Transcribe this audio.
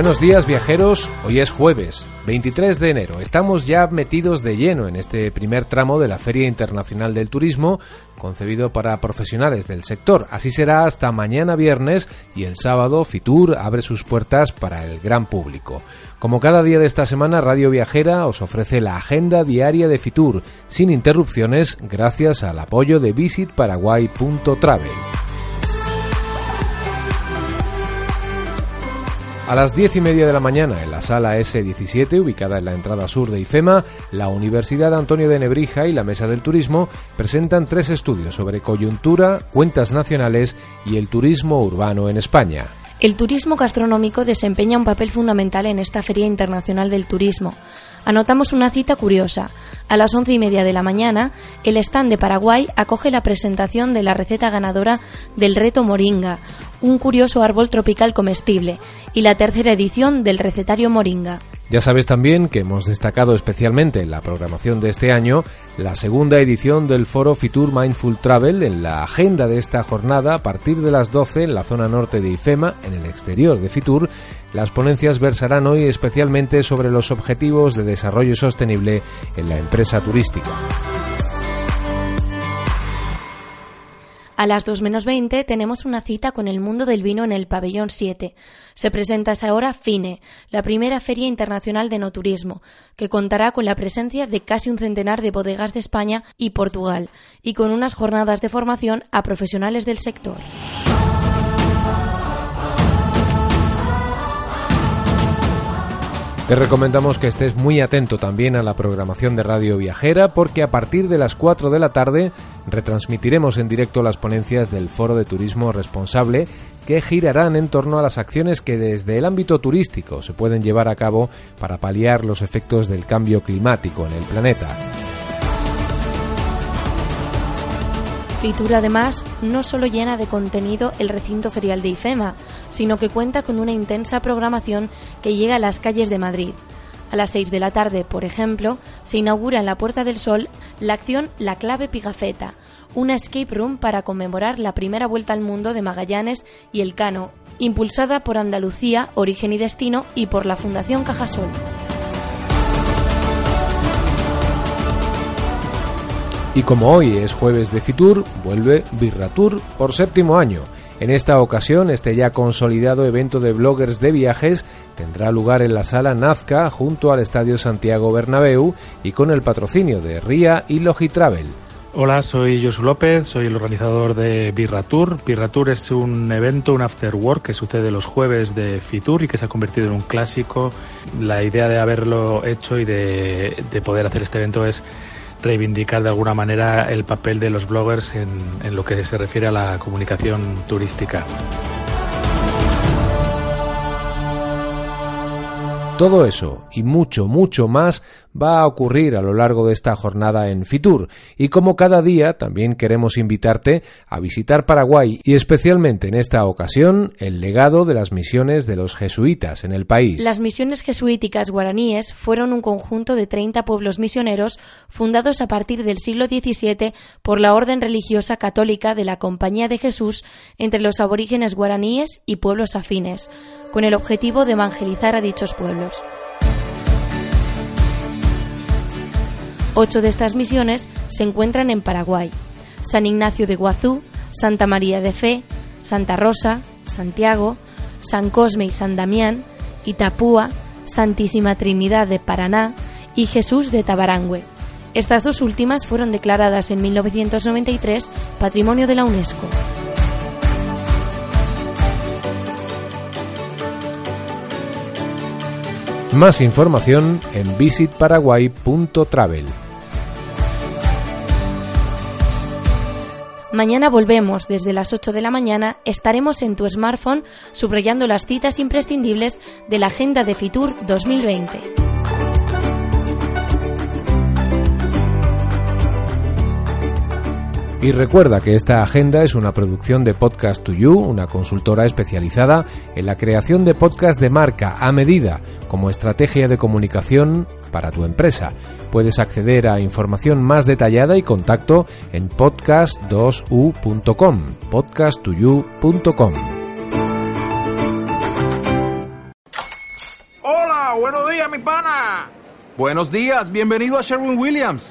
Buenos días viajeros, hoy es jueves, 23 de enero. Estamos ya metidos de lleno en este primer tramo de la Feria Internacional del Turismo, concebido para profesionales del sector. Así será hasta mañana viernes y el sábado Fitur abre sus puertas para el gran público. Como cada día de esta semana, Radio Viajera os ofrece la agenda diaria de Fitur, sin interrupciones, gracias al apoyo de visitparaguay.travel. A las diez y media de la mañana, en la sala S17, ubicada en la entrada sur de IFEMA, la Universidad Antonio de Nebrija y la Mesa del Turismo presentan tres estudios sobre coyuntura, cuentas nacionales y el turismo urbano en España. El turismo gastronómico desempeña un papel fundamental en esta Feria Internacional del Turismo. Anotamos una cita curiosa. A las once y media de la mañana, el stand de Paraguay acoge la presentación de la receta ganadora del reto Moringa, un curioso árbol tropical comestible, y la tercera edición del recetario Moringa. Ya sabes también que hemos destacado especialmente en la programación de este año la segunda edición del foro Fitur Mindful Travel en la agenda de esta jornada a partir de las 12 en la zona norte de IFEMA, en el exterior de Fitur. Las ponencias versarán hoy especialmente sobre los objetivos de desarrollo sostenible en la empresa turística. A las 2 menos 20 tenemos una cita con el mundo del vino en el pabellón 7. Se presenta esa hora FINE, la primera feria internacional de no turismo, que contará con la presencia de casi un centenar de bodegas de España y Portugal, y con unas jornadas de formación a profesionales del sector. Te recomendamos que estés muy atento también a la programación de Radio Viajera porque a partir de las 4 de la tarde retransmitiremos en directo las ponencias del Foro de Turismo Responsable que girarán en torno a las acciones que desde el ámbito turístico se pueden llevar a cabo para paliar los efectos del cambio climático en el planeta. Fitur además no solo llena de contenido el recinto ferial de IFEMA, sino que cuenta con una intensa programación que llega a las calles de Madrid. A las 6 de la tarde, por ejemplo, se inaugura en la Puerta del Sol la acción La Clave Pigafetta, una escape room para conmemorar la primera vuelta al mundo de Magallanes y el Cano, impulsada por Andalucía, Origen y Destino y por la Fundación Cajasol. Y como hoy es jueves de Fitur, vuelve Birratur por séptimo año. En esta ocasión, este ya consolidado evento de bloggers de viajes tendrá lugar en la sala Nazca junto al Estadio Santiago Bernabéu y con el patrocinio de RIA y Logitravel. Hola, soy Josu López, soy el organizador de Birratur. Birratur es un evento, un after work que sucede los jueves de Fitur y que se ha convertido en un clásico. La idea de haberlo hecho y de poder hacer este evento es reivindicar de alguna manera el papel de los bloggers en, en lo que se refiere a la comunicación turística. Todo eso y mucho, mucho más va a ocurrir a lo largo de esta jornada en Fitur y como cada día también queremos invitarte a visitar Paraguay y especialmente en esta ocasión el legado de las misiones de los jesuitas en el país. Las misiones jesuíticas guaraníes fueron un conjunto de 30 pueblos misioneros fundados a partir del siglo XVII por la orden religiosa católica de la Compañía de Jesús entre los aborígenes guaraníes y pueblos afines con el objetivo de evangelizar a dichos pueblos. Ocho de estas misiones se encuentran en Paraguay. San Ignacio de Guazú, Santa María de Fe, Santa Rosa, Santiago, San Cosme y San Damián, Itapúa, Santísima Trinidad de Paraná y Jesús de Tabarangüe. Estas dos últimas fueron declaradas en 1993 Patrimonio de la UNESCO. Más información en visitparaguay.travel. Mañana volvemos, desde las 8 de la mañana estaremos en tu smartphone subrayando las citas imprescindibles de la Agenda de Fitur 2020. Y recuerda que esta agenda es una producción de Podcast to You, una consultora especializada en la creación de podcast de marca a medida como estrategia de comunicación para tu empresa. Puedes acceder a información más detallada y contacto en podcast2u.com, podcast2u.com. Hola, buenos días, mi pana. Buenos días, bienvenido a Sherwin Williams.